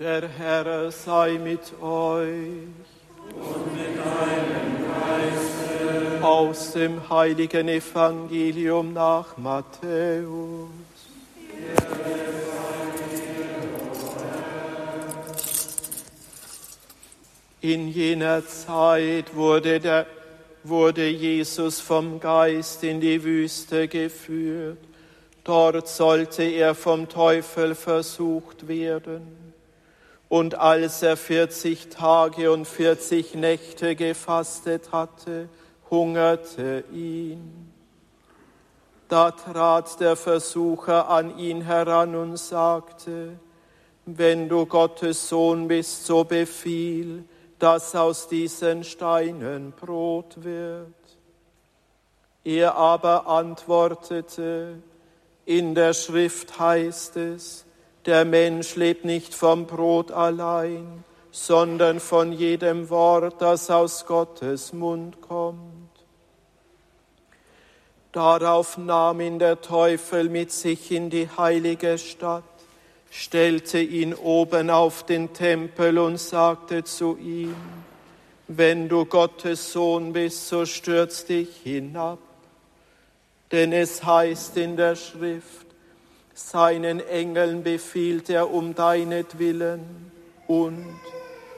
Der Herr sei mit euch. Und mit deinem Geiste. Aus dem heiligen Evangelium nach Matthäus. In jener Zeit wurde, der, wurde Jesus vom Geist in die Wüste geführt. Dort sollte er vom Teufel versucht werden. Und als er vierzig Tage und vierzig Nächte gefastet hatte, hungerte ihn. Da trat der Versucher an ihn heran und sagte, wenn du Gottes Sohn bist, so befiehl, dass aus diesen Steinen Brot wird. Er aber antwortete, in der Schrift heißt es, der Mensch lebt nicht vom Brot allein, sondern von jedem Wort, das aus Gottes Mund kommt. Darauf nahm ihn der Teufel mit sich in die heilige Stadt, stellte ihn oben auf den Tempel und sagte zu ihm, wenn du Gottes Sohn bist, so stürz dich hinab. Denn es heißt in der Schrift, seinen Engeln befiehlt er um deinetwillen und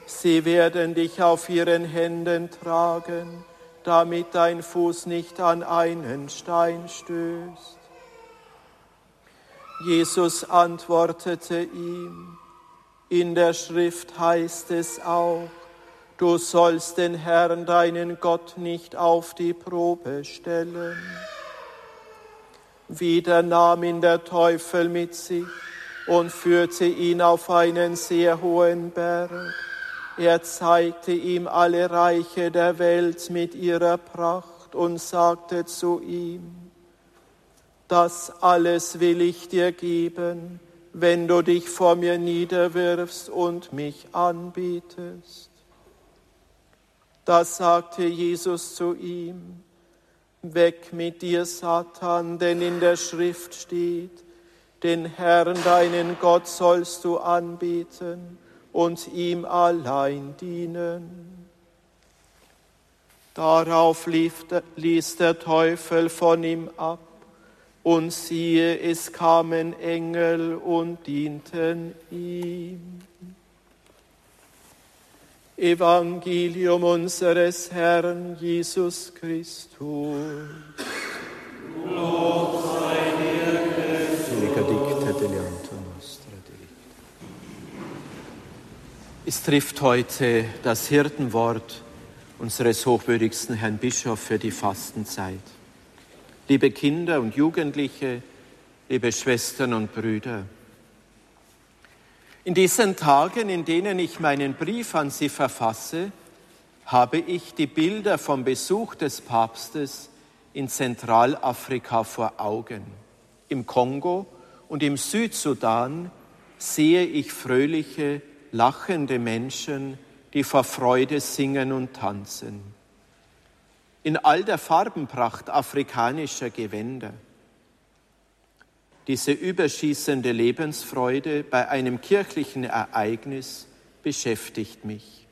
sie werden dich auf ihren Händen tragen, damit dein Fuß nicht an einen Stein stößt. Jesus antwortete ihm, in der Schrift heißt es auch, du sollst den Herrn, deinen Gott, nicht auf die Probe stellen. Wieder nahm ihn der Teufel mit sich und führte ihn auf einen sehr hohen Berg. Er zeigte ihm alle Reiche der Welt mit ihrer Pracht und sagte zu ihm, das alles will ich dir geben, wenn du dich vor mir niederwirfst und mich anbietest. Da sagte Jesus zu ihm, Weg mit dir, Satan, denn in der Schrift steht, den Herrn, deinen Gott, sollst du anbieten und ihm allein dienen. Darauf ließ der Teufel von ihm ab, und siehe, es kamen Engel und dienten ihm. Evangelium unseres Herrn Jesus Christus. Lob sei dir, Christus. Es trifft heute das Hirtenwort unseres hochwürdigsten Herrn Bischof für die Fastenzeit. Liebe Kinder und Jugendliche, liebe Schwestern und Brüder, in diesen Tagen, in denen ich meinen Brief an Sie verfasse, habe ich die Bilder vom Besuch des Papstes in Zentralafrika vor Augen. Im Kongo und im Südsudan sehe ich fröhliche, lachende Menschen, die vor Freude singen und tanzen. In all der Farbenpracht afrikanischer Gewänder diese überschießende Lebensfreude bei einem kirchlichen Ereignis beschäftigt mich.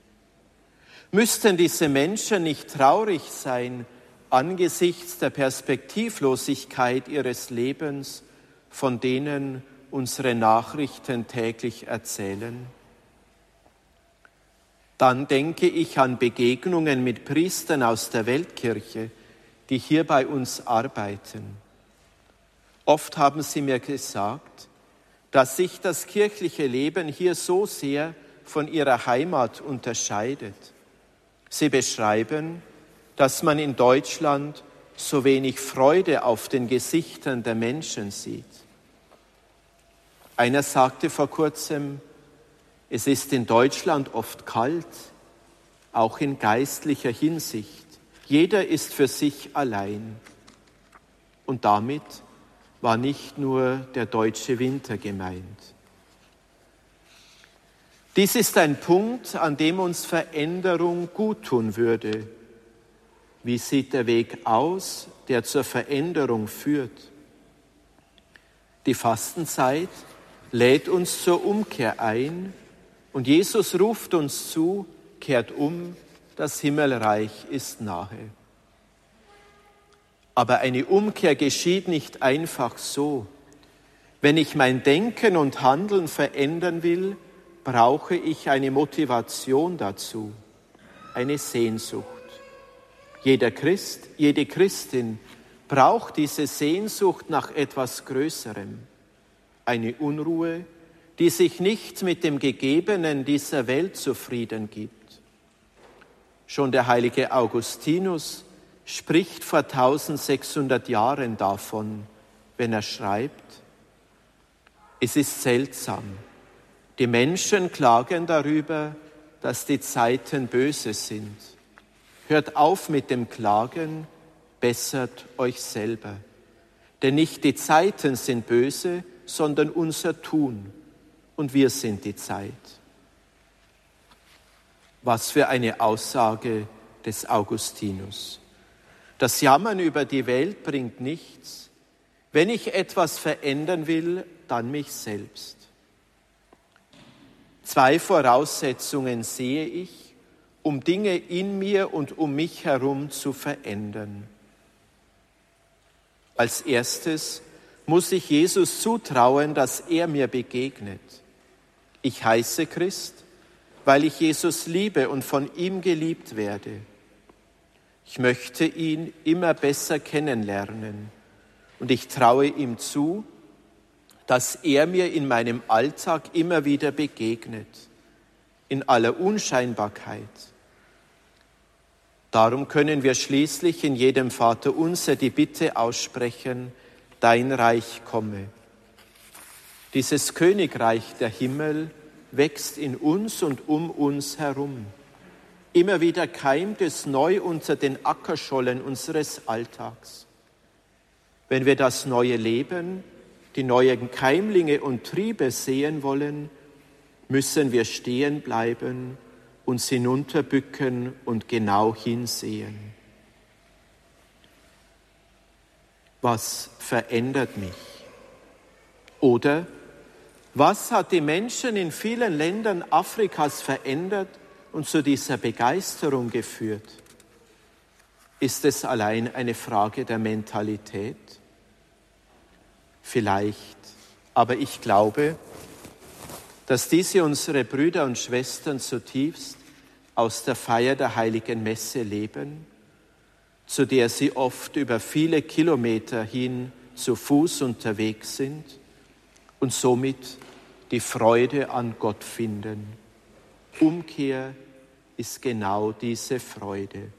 Müssten diese Menschen nicht traurig sein angesichts der Perspektivlosigkeit ihres Lebens, von denen unsere Nachrichten täglich erzählen? Dann denke ich an Begegnungen mit Priestern aus der Weltkirche, die hier bei uns arbeiten Oft haben sie mir gesagt, dass sich das kirchliche Leben hier so sehr von ihrer Heimat unterscheidet. Sie beschreiben, dass man in Deutschland so wenig Freude auf den Gesichtern der Menschen sieht. Einer sagte vor kurzem, es ist in Deutschland oft kalt, auch in geistlicher Hinsicht. Jeder ist für sich allein. Und damit war nicht nur der deutsche Winter gemeint. Dies ist ein Punkt, an dem uns Veränderung guttun würde. Wie sieht der Weg aus, der zur Veränderung führt? Die Fastenzeit lädt uns zur Umkehr ein, Und Jesus ruft uns zu, kehrt um, das Himmelreich ist nahe. Aber eine Umkehr geschieht nicht einfach so. Wenn ich mein Denken und Handeln verändern will, brauche ich eine Motivation dazu, eine Sehnsucht. Jeder Christ, jede Christin braucht diese Sehnsucht nach etwas Größerem, eine Unruhe, die sich nicht mit dem Gegebenen dieser Welt zufrieden gibt. Schon der heilige Augustinus spricht vor 1600 Jahren davon, wenn er schreibt, es ist seltsam, die Menschen klagen darüber, dass die Zeiten böse sind. Hört auf mit dem Klagen, bessert euch selber. Denn nicht die Zeiten sind böse, sondern unser Tun. Und wir sind die Zeit. Was für eine Aussage des Augustinus. Das Jammern über die Welt bringt nichts. Wenn ich etwas verändern will, dann mich selbst. Zwei Voraussetzungen sehe ich, um Dinge in mir und um mich herum zu verändern. Als erstes muss ich Jesus zutrauen, dass er mir begegnet. Ich heiße Christ, weil ich Jesus liebe und von ihm geliebt werde. Ich möchte ihn immer besser kennenlernen und ich traue ihm zu, dass er mir in meinem Alltag immer wieder begegnet, in aller Unscheinbarkeit. Darum können wir schließlich in jedem Vater unser die Bitte aussprechen, dein Reich komme. Dieses Königreich der Himmel wächst in uns und um uns herum. Immer wieder keimt es neu unter den Ackerschollen unseres Alltags. Wenn wir das neue Leben die neuen Keimlinge und Triebe sehen wollen, müssen wir stehen bleiben, uns hinunterbücken und genau hinsehen. Was verändert mich? Oder was hat die Menschen in vielen Ländern Afrikas verändert und zu dieser Begeisterung geführt? Ist es allein eine Frage der Mentalität? vielleicht. Aber ich glaube, dass diese unsere Brüder und Schwestern zutiefst aus der Feier der heiligen Messe leben, zu der sie oft über viele Kilometer hin zu Fuß unterwegs sind und somit die Freude an Gott finden. Umkehr ist genau diese Freude.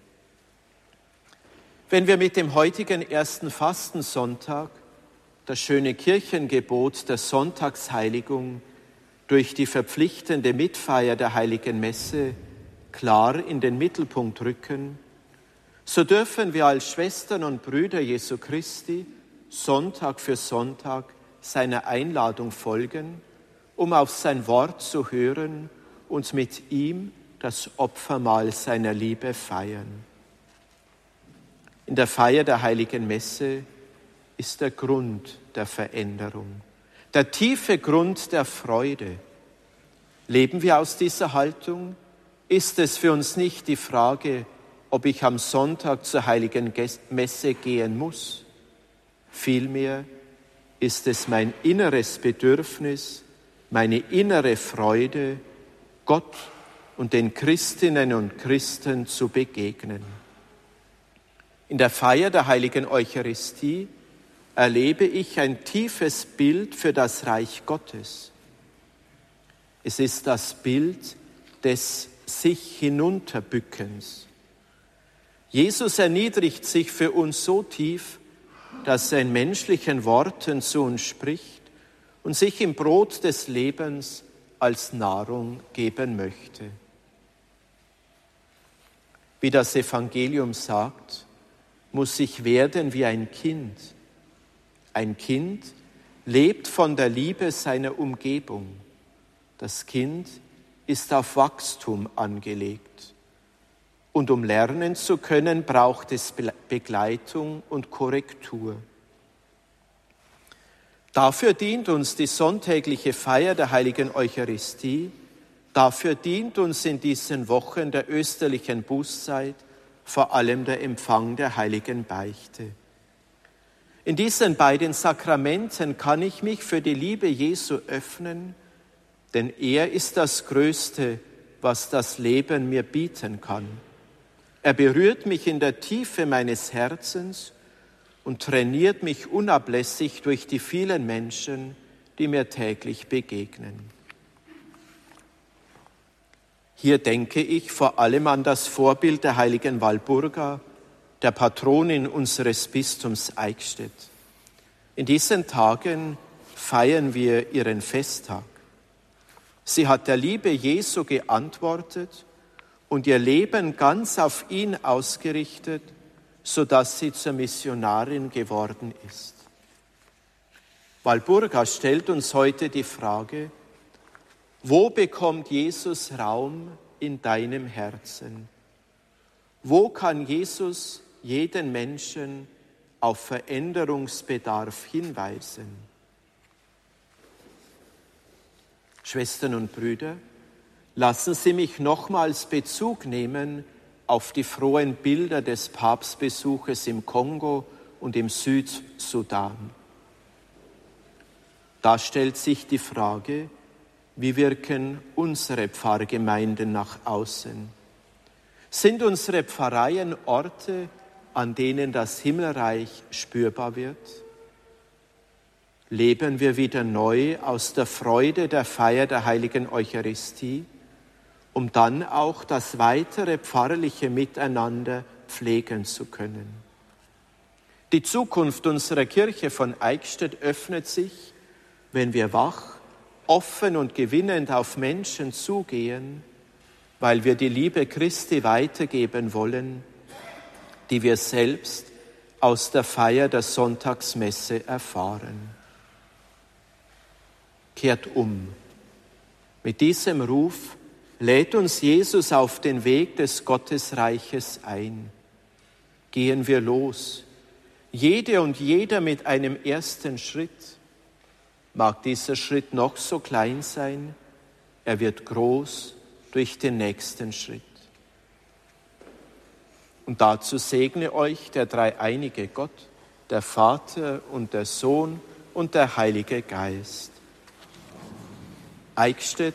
Wenn wir mit dem heutigen ersten Fastensonntag das schöne Kirchengebot der Sonntagsheiligung durch die verpflichtende Mitfeier der heiligen Messe klar in den Mittelpunkt rücken, so dürfen wir als Schwestern und Brüder Jesu Christi Sonntag für Sonntag seiner Einladung folgen, um auf sein Wort zu hören und mit ihm das Opfermahl seiner Liebe feiern. In der Feier der heiligen Messe ist der Grund der Veränderung, der tiefe Grund der Freude. Leben wir aus dieser Haltung? Ist es für uns nicht die Frage, ob ich am Sonntag zur heiligen Messe gehen muss? Vielmehr ist es mein inneres Bedürfnis, meine innere Freude, Gott und den Christinnen und Christen zu begegnen. In der Feier der heiligen Eucharistie erlebe ich ein tiefes Bild für das Reich Gottes. Es ist das Bild des sich hinunterbückens. Jesus erniedrigt sich für uns so tief, dass er in menschlichen Worten zu uns spricht und sich im Brot des Lebens als Nahrung geben möchte. Wie das Evangelium sagt, muss ich werden wie ein Kind ein Kind lebt von der Liebe seiner Umgebung. Das Kind ist auf Wachstum angelegt. Und um lernen zu können, braucht es Begleitung und Korrektur. Dafür dient uns die sonntägliche Feier der heiligen Eucharistie, Dafür dient uns in diesen Wochen der österlichen Bußzeit vor allem der Empfang der heiligen Beichte. In diesen beiden Sakramenten kann ich mich für die Liebe Jesu öffnen, denn er ist das Größte, was das Leben mir bieten kann. Er berührt mich in der Tiefe meines Herzens und trainiert mich unablässig durch die vielen Menschen, die mir täglich begegnen. Hier denke ich vor allem an das Vorbild der heiligen Walburga, der Patronin unseres Bistums Eichstätt. In diesen Tagen feiern wir ihren Festtag. Sie hat der Liebe Jesu geantwortet und ihr Leben ganz auf ihn ausgerichtet, sodass sie zur Missionarin geworden ist. Walburga stellt uns heute die Frage, wo bekommt Jesus Raum in deinem Herzen? Wo kann Jesus jeden Menschen auf Veränderungsbedarf hinweisen? Schwestern und Brüder, lassen Sie mich nochmals Bezug nehmen auf die frohen Bilder des Papstbesuches im Kongo und im Südsudan. Da stellt sich die Frage, wie wirken unsere Pfarrgemeinden nach außen? Sind unsere Pfarreien Orte, an denen das Himmelreich spürbar wird? Leben wir wieder neu aus der Freude der Feier der heiligen Eucharistie, um dann auch das weitere pfarrliche Miteinander pflegen zu können? Die Zukunft unserer Kirche von Eichstätt öffnet sich, wenn wir wach offen und gewinnend auf Menschen zugehen, weil wir die Liebe Christi weitergeben wollen, die wir selbst aus der Feier der Sonntagsmesse erfahren. Kehrt um. Mit diesem Ruf lädt uns Jesus auf den Weg des Gottesreiches ein. Gehen wir los, jede und jeder mit einem ersten Schritt Mag dieser Schritt noch so klein sein, er wird groß durch den nächsten Schritt. Und dazu segne euch der dreieinige Gott, der Vater und der Sohn und der Heilige Geist. Eichstätt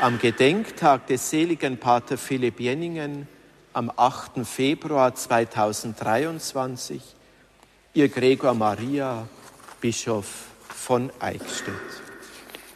am Gedenktag des seligen Pater Philipp Jenningen am 8. Februar 2023, ihr Gregor Maria, Bischof von Eichstätt.